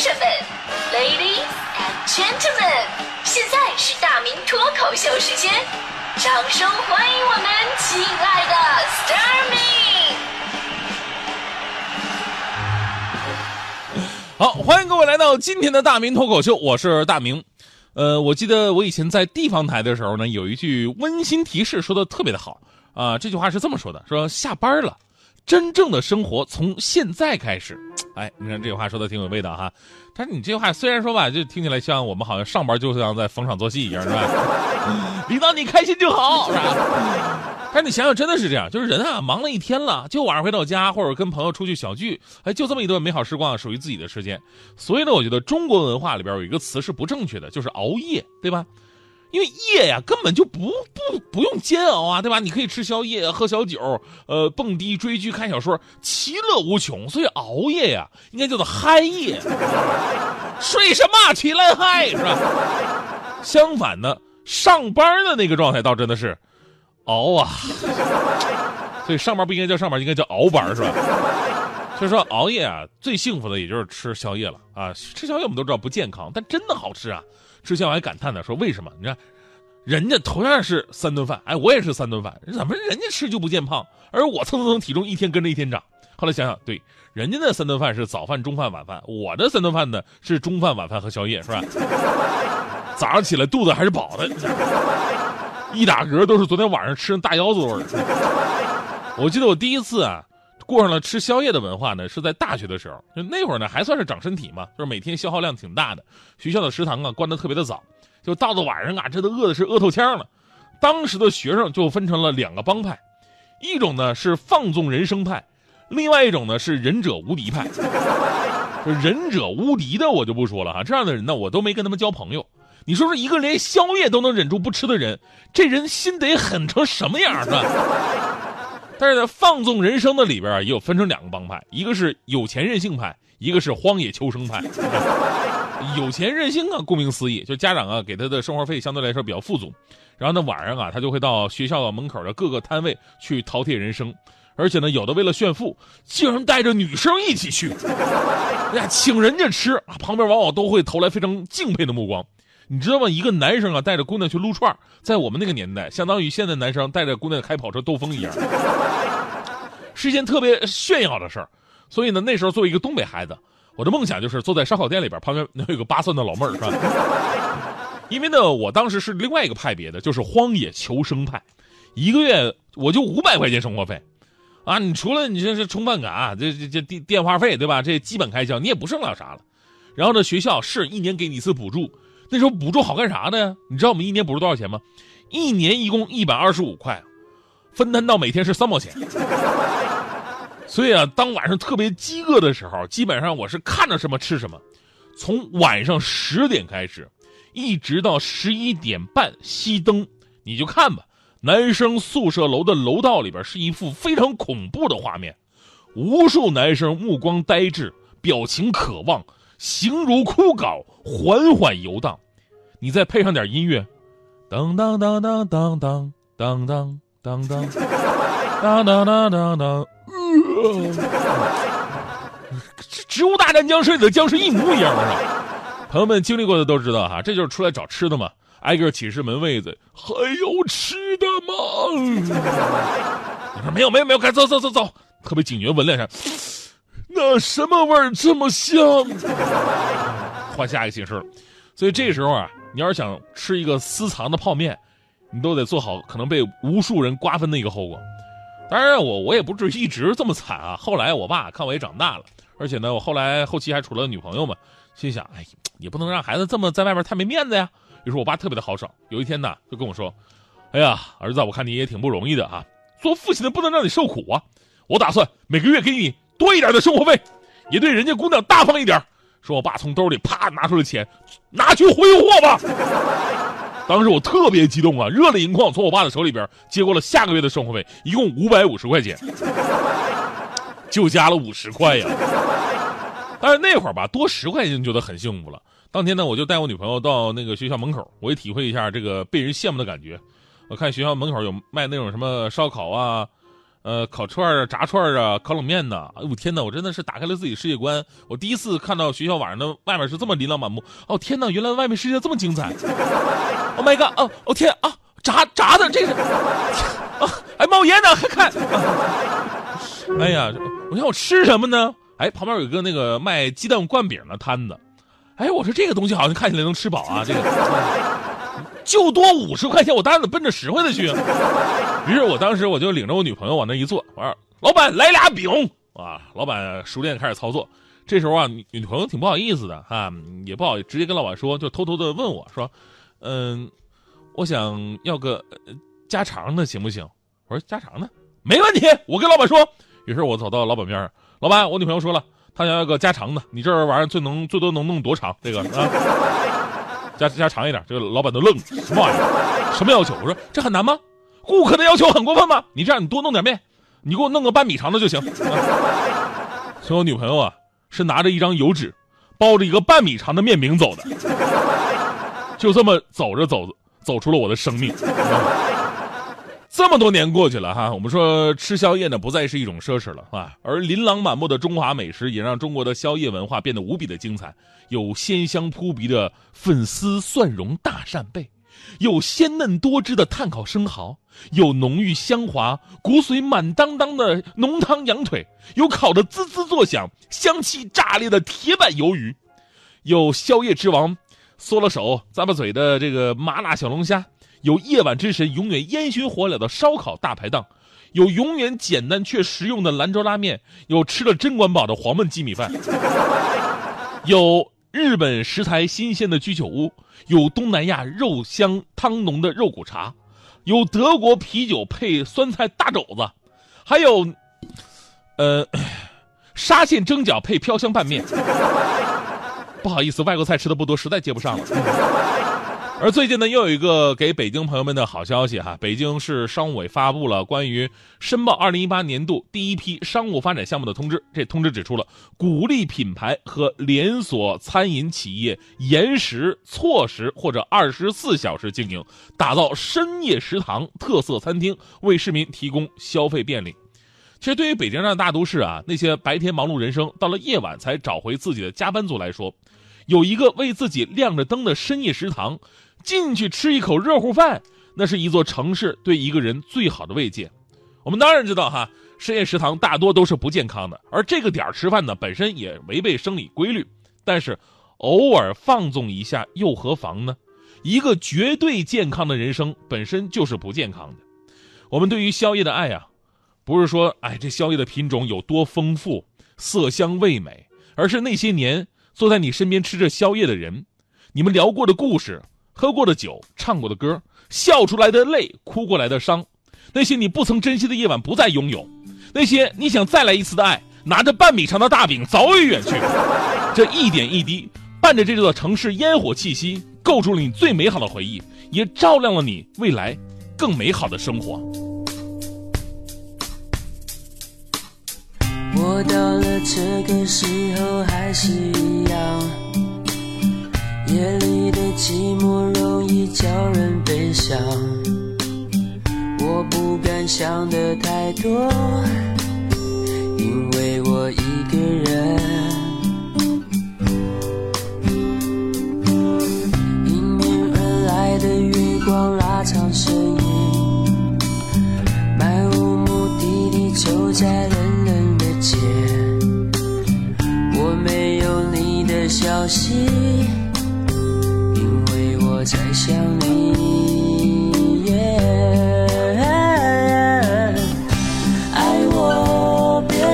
生们，Ladies and Gentlemen，现在是大明脱口秀时间，掌声欢迎我们亲爱的 s t a r m y 好，欢迎各位来到今天的大明脱口秀，我是大明。呃，我记得我以前在地方台的时候呢，有一句温馨提示说的特别的好啊、这句话是这么说的：说下班了，真正的生活从现在开始。哎，你看这话说的挺有味道哈。但是你这话虽然说吧，就听起来像我们好像上班就像在逢场作戏一样，是吧？领导你开心就好，是吧？但你想想，真的是这样，就是人啊，忙了一天了，就晚上回到家或者跟朋友出去小聚，哎，就这么一段美好时光，属于自己的时间。所以呢，我觉得中国文化里边有一个词是不正确的，就是熬夜，对吧？因为夜呀，根本就不不不用煎熬啊，对吧？你可以吃宵夜、喝小酒，呃，蹦迪、追剧、看小说，其乐无穷。所以熬夜呀，应该叫做嗨夜。睡什么？起来嗨，是吧？相反呢，上班的那个状态倒真的是熬啊。所以上班不应该叫上班，应该叫熬班，是吧？所以说熬夜啊，最幸福的也就是吃宵夜了啊！吃宵夜我们都知道不健康，但真的好吃啊！之前我还感叹呢，说为什么？你看，人家同样是三顿饭，哎，我也是三顿饭，怎么人家吃就不见胖，而我蹭蹭蹭体重一天跟着一天长？后来想想，对，人家那三顿饭是早饭、中饭、晚饭，我这三顿饭呢是中饭、晚饭和宵夜，是吧？早上起来肚子还是饱的，一打嗝都是昨天晚上吃的大腰子味儿。我记得我第一次啊。过上了吃宵夜的文化呢，是在大学的时候，就那会儿呢还算是长身体嘛，就是每天消耗量挺大的。学校的食堂啊关得特别的早，就到了晚上啊，这都饿的是饿透腔了。当时的学生就分成了两个帮派，一种呢是放纵人生派，另外一种呢是忍者无敌派。就忍者无敌的我就不说了哈，这样的人呢我都没跟他们交朋友。你说说一个连宵夜都能忍住不吃的人，这人心得狠成什么样呢？但是在放纵人生的里边啊，也有分成两个帮派，一个是有钱任性派，一个是荒野求生派。有钱任性啊，顾名思义，就家长啊给他的生活费相对来说比较富足，然后呢晚上啊他就会到学校门口的各个摊位去饕餮人生，而且呢有的为了炫富，竟然带着女生一起去，哎呀请人家吃啊，旁边往往都会投来非常敬佩的目光。你知道吗？一个男生啊，带着姑娘去撸串，在我们那个年代，相当于现在男生带着姑娘开跑车兜风一样，是一件特别炫耀的事儿。所以呢，那时候作为一个东北孩子，我的梦想就是坐在烧烤店里边，旁边能有个八蒜的老妹儿，是吧？因为呢，我当时是另外一个派别的，就是荒野求生派，一个月我就五百块钱生活费，啊，你除了你这是充饭卡，这这这电电话费，对吧？这基本开销你也不剩了啥了。然后呢，学校是一年给你一次补助。那时候补助好干啥呢？你知道我们一年补助多少钱吗？一年一共一百二十五块，分摊到每天是三毛钱。所以啊，当晚上特别饥饿的时候，基本上我是看着什么吃什么。从晚上十点开始，一直到十一点半熄灯，你就看吧。男生宿舍楼的楼道里边是一幅非常恐怖的画面，无数男生目光呆滞，表情渴望。形如枯槁，缓缓游荡。你再配上点音乐，当当当当当当当当当当当当当当当。植物大战僵尸里的僵尸一模一样，啊？朋友们经历过的都知道哈，这就是出来找吃的嘛，挨个寝室门卫子，还有吃的吗？你说没有没有没有，快走走走走，特别警觉，闻两下。那什么味儿这么香？换下一个形式，所以这时候啊，你要是想吃一个私藏的泡面，你都得做好可能被无数人瓜分的一个后果。当然，我我也不至于一直这么惨啊。后来我爸看我也长大了，而且呢，我后来后期还处了女朋友嘛，心想，哎，也不能让孩子这么在外面太没面子呀。于是我爸特别的豪爽，有一天呢，就跟我说：“哎呀，儿子，我看你也挺不容易的啊，做父亲的不能让你受苦啊，我打算每个月给你。”多一点的生活费，也对人家姑娘大方一点。说我爸从兜里啪拿出了钱，拿去挥霍吧。当时我特别激动啊，热泪盈眶，从我爸的手里边接过了下个月的生活费，一共五百五十块钱，就加了五十块呀。但是那会儿吧，多十块钱觉得很幸福了。当天呢，我就带我女朋友到那个学校门口，我也体会一下这个被人羡慕的感觉。我看学校门口有卖那种什么烧烤啊。呃，烤串啊，炸串啊，烤冷面呢。哎呦天哪，我真的是打开了自己世界观。我第一次看到学校晚上的外面是这么琳琅满目。哦天哪，原来外面世界这么精彩。Oh my god！哦哦天啊，炸炸的这是，啊还冒烟呢，还看。哎呀，我想我吃什么呢？哎，旁边有一个那个卖鸡蛋灌饼的摊子。哎，我说这个东西好像看起来能吃饱啊，这个就多五十块钱，我当然得奔着实惠的去。于是我当时我就领着我女朋友往那一坐，我说：“老板来俩饼啊！”老板熟练开始操作。这时候啊，女女朋友挺不好意思的啊，也不好直接跟老板说，就偷偷的问我说：“嗯，我想要个加长的，行不行？”我说：“加长的没问题，我跟老板说。”于是我走到老板面上，老板，我女朋友说了，她想要个加长的，你这玩意儿最能最多能弄多长？这个啊，加加长一点。这个老板都愣了，什么玩意儿？什么要求？我说这很难吗？顾客的要求很过分吗？你这样，你多弄点面，你给我弄个半米长的就行。所以我女朋友啊，是拿着一张油纸，包着一个半米长的面饼走的，就这么走着走着，走出了我的生命。这么多年过去了哈，我们说吃宵夜呢不再是一种奢侈了啊，而琳琅满目的中华美食也让中国的宵夜文化变得无比的精彩。有鲜香扑鼻的粉丝蒜蓉大扇贝，有鲜嫩多汁的炭烤生蚝，有浓郁香滑、骨髓满当当的浓汤羊腿，有烤的滋滋作响、香气炸裂的铁板鱿鱼，有宵夜之王缩了手咂巴嘴的这个麻辣小龙虾。有夜晚之神永远烟熏火燎的烧烤大排档，有永远简单却实用的兰州拉面，有吃了真管饱的黄焖鸡米饭，有日本食材新鲜的居酒屋，有东南亚肉香汤浓的肉骨茶，有德国啤酒配酸菜大肘子，还有，呃，沙县蒸饺配飘香拌面。不好意思，外国菜吃的不多，实在接不上了。而最近呢，又有一个给北京朋友们的好消息哈，北京市商务委发布了关于申报二零一八年度第一批商务发展项目的通知。这通知指出了，鼓励品牌和连锁餐饮企业延时、错时或者二十四小时经营，打造深夜食堂、特色餐厅，为市民提供消费便利。其实，对于北京这样的大都市啊，那些白天忙碌人生，到了夜晚才找回自己的加班族来说，有一个为自己亮着灯的深夜食堂。进去吃一口热乎饭，那是一座城市对一个人最好的慰藉。我们当然知道哈，深夜食堂大多都是不健康的，而这个点儿吃饭呢，本身也违背生理规律。但是，偶尔放纵一下又何妨呢？一个绝对健康的人生本身就是不健康的。我们对于宵夜的爱啊，不是说哎这宵夜的品种有多丰富、色香味美，而是那些年坐在你身边吃着宵夜的人，你们聊过的故事。喝过的酒，唱过的歌，笑出来的泪，哭过来的伤，那些你不曾珍惜的夜晚不再拥有，那些你想再来一次的爱，拿着半米长的大饼早已远去。这一点一滴，伴着这座城市烟火气息，构筑了你最美好的回忆，也照亮了你未来更美好的生活。我到了这个时候还是一样。夜里的寂寞容易叫人悲伤，我不敢想的太多，因为我一个人。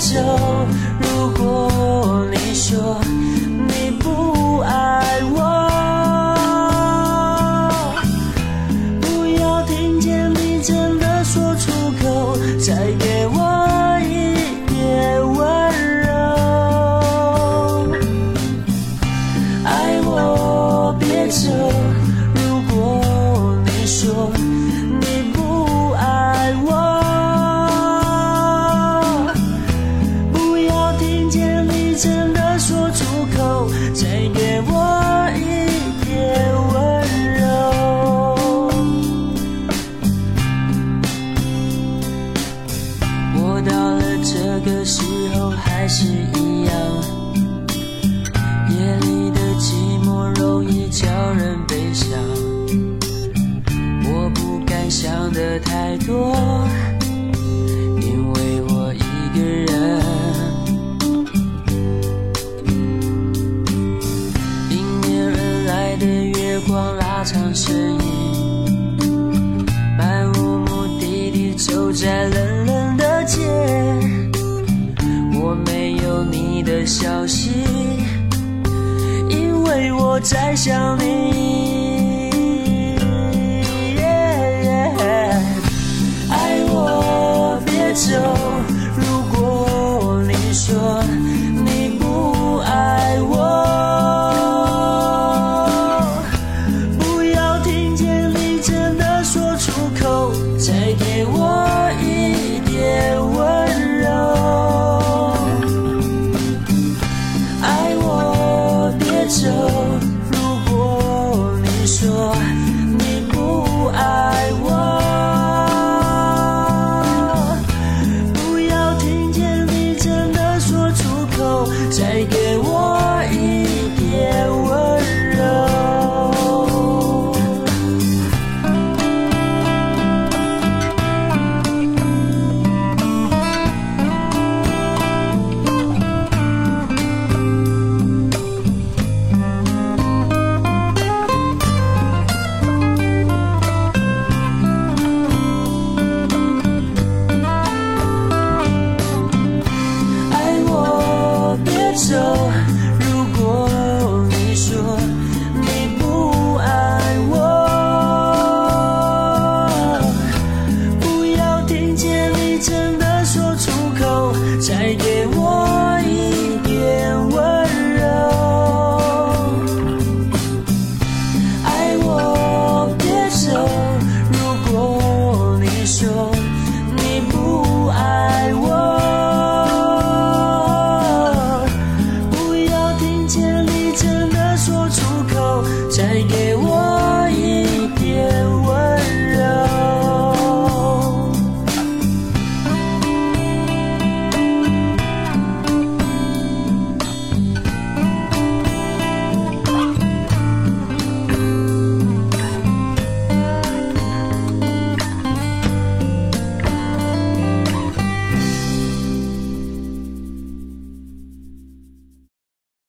就记忆。消息，因为我在想你。